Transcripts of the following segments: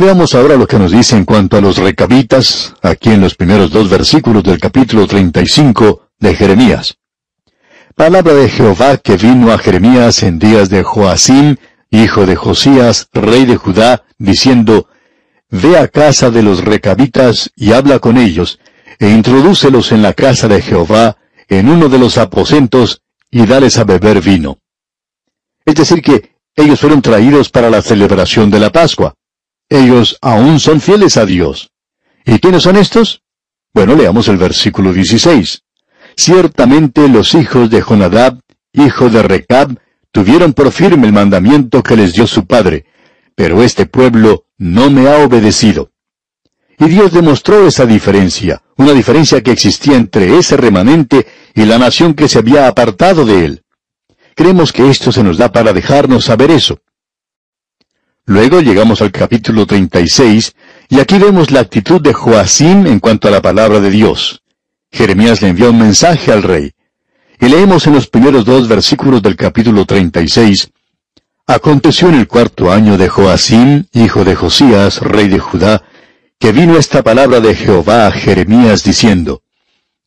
Veamos ahora lo que nos dice en cuanto a los recabitas, aquí en los primeros dos versículos del capítulo 35 de Jeremías. Palabra de Jehová que vino a Jeremías en días de Joacim, hijo de Josías, rey de Judá, diciendo, Ve a casa de los recabitas y habla con ellos, e introdúcelos en la casa de Jehová, en uno de los aposentos, y dales a beber vino. Es decir, que ellos fueron traídos para la celebración de la Pascua. Ellos aún son fieles a Dios. ¿Y quiénes son estos? Bueno, leamos el versículo 16. Ciertamente los hijos de Jonadab, hijo de Recab, tuvieron por firme el mandamiento que les dio su padre, pero este pueblo no me ha obedecido. Y Dios demostró esa diferencia, una diferencia que existía entre ese remanente y la nación que se había apartado de él. Creemos que esto se nos da para dejarnos saber eso. Luego llegamos al capítulo 36, y aquí vemos la actitud de Joacim en cuanto a la palabra de Dios. Jeremías le envió un mensaje al rey. Y leemos en los primeros dos versículos del capítulo 36, Aconteció en el cuarto año de Joacim, hijo de Josías, rey de Judá, que vino esta palabra de Jehová a Jeremías diciendo,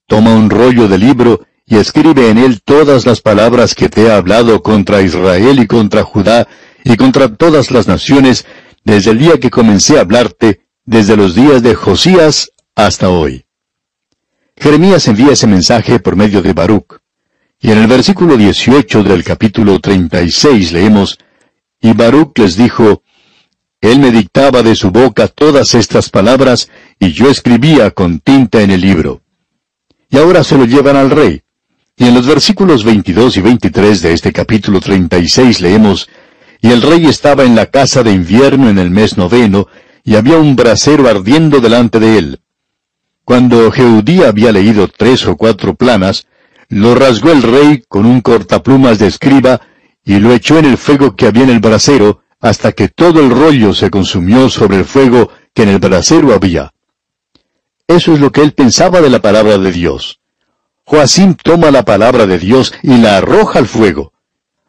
Toma un rollo de libro y escribe en él todas las palabras que te he hablado contra Israel y contra Judá y contra todas las naciones desde el día que comencé a hablarte, desde los días de Josías hasta hoy. Jeremías envía ese mensaje por medio de Baruch. Y en el versículo 18 del capítulo 36 leemos, Y Baruch les dijo, Él me dictaba de su boca todas estas palabras, y yo escribía con tinta en el libro. Y ahora se lo llevan al rey. Y en los versículos 22 y 23 de este capítulo 36 leemos, Y el rey estaba en la casa de invierno en el mes noveno, y había un brasero ardiendo delante de él. Cuando Jeudí había leído tres o cuatro planas, lo rasgó el rey con un cortaplumas de escriba y lo echó en el fuego que había en el brasero, hasta que todo el rollo se consumió sobre el fuego que en el brasero había. Eso es lo que él pensaba de la palabra de Dios. Joacim toma la palabra de Dios y la arroja al fuego.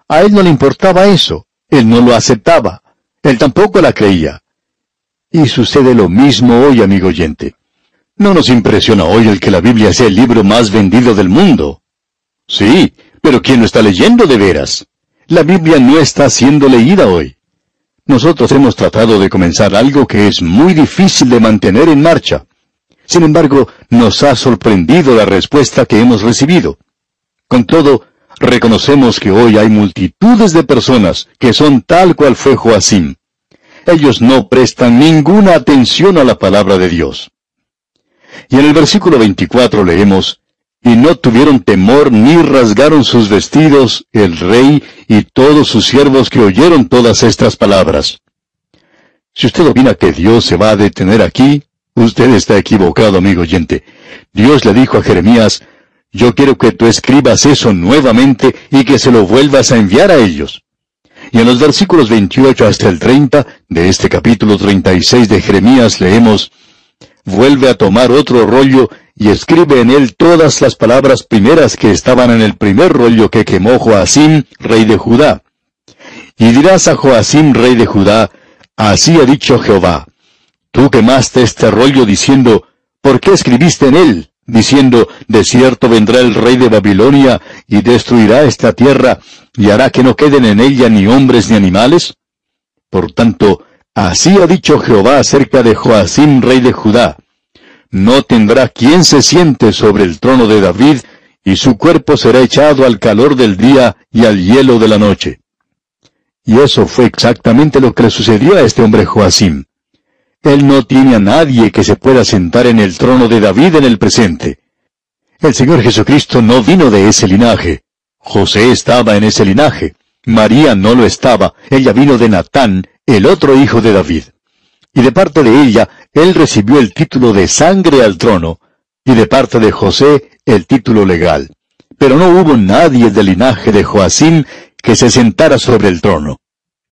A él no le importaba eso, él no lo aceptaba, él tampoco la creía. Y sucede lo mismo hoy, amigo oyente. No nos impresiona hoy el que la Biblia sea el libro más vendido del mundo. Sí, pero ¿quién lo está leyendo de veras? La Biblia no está siendo leída hoy. Nosotros hemos tratado de comenzar algo que es muy difícil de mantener en marcha. Sin embargo, nos ha sorprendido la respuesta que hemos recibido. Con todo, reconocemos que hoy hay multitudes de personas que son tal cual fue Joacim. Ellos no prestan ninguna atención a la palabra de Dios. Y en el versículo 24 leemos, Y no tuvieron temor ni rasgaron sus vestidos el rey y todos sus siervos que oyeron todas estas palabras. Si usted opina que Dios se va a detener aquí, usted está equivocado, amigo oyente. Dios le dijo a Jeremías, yo quiero que tú escribas eso nuevamente y que se lo vuelvas a enviar a ellos. Y en los versículos 28 hasta el 30 de este capítulo 36 de Jeremías leemos, vuelve a tomar otro rollo y escribe en él todas las palabras primeras que estaban en el primer rollo que quemó Joacim, rey de Judá. Y dirás a Joacim, rey de Judá, así ha dicho Jehová, tú quemaste este rollo diciendo, ¿por qué escribiste en él? Diciendo, de cierto vendrá el rey de Babilonia y destruirá esta tierra y hará que no queden en ella ni hombres ni animales? Por tanto, Así ha dicho Jehová acerca de Joacim, rey de Judá. No tendrá quien se siente sobre el trono de David, y su cuerpo será echado al calor del día y al hielo de la noche. Y eso fue exactamente lo que le sucedió a este hombre Joacim. Él no tiene a nadie que se pueda sentar en el trono de David en el presente. El Señor Jesucristo no vino de ese linaje. José estaba en ese linaje. María no lo estaba. Ella vino de Natán, el otro hijo de David. Y de parte de ella, él recibió el título de sangre al trono, y de parte de José el título legal. Pero no hubo nadie del linaje de Joacim que se sentara sobre el trono.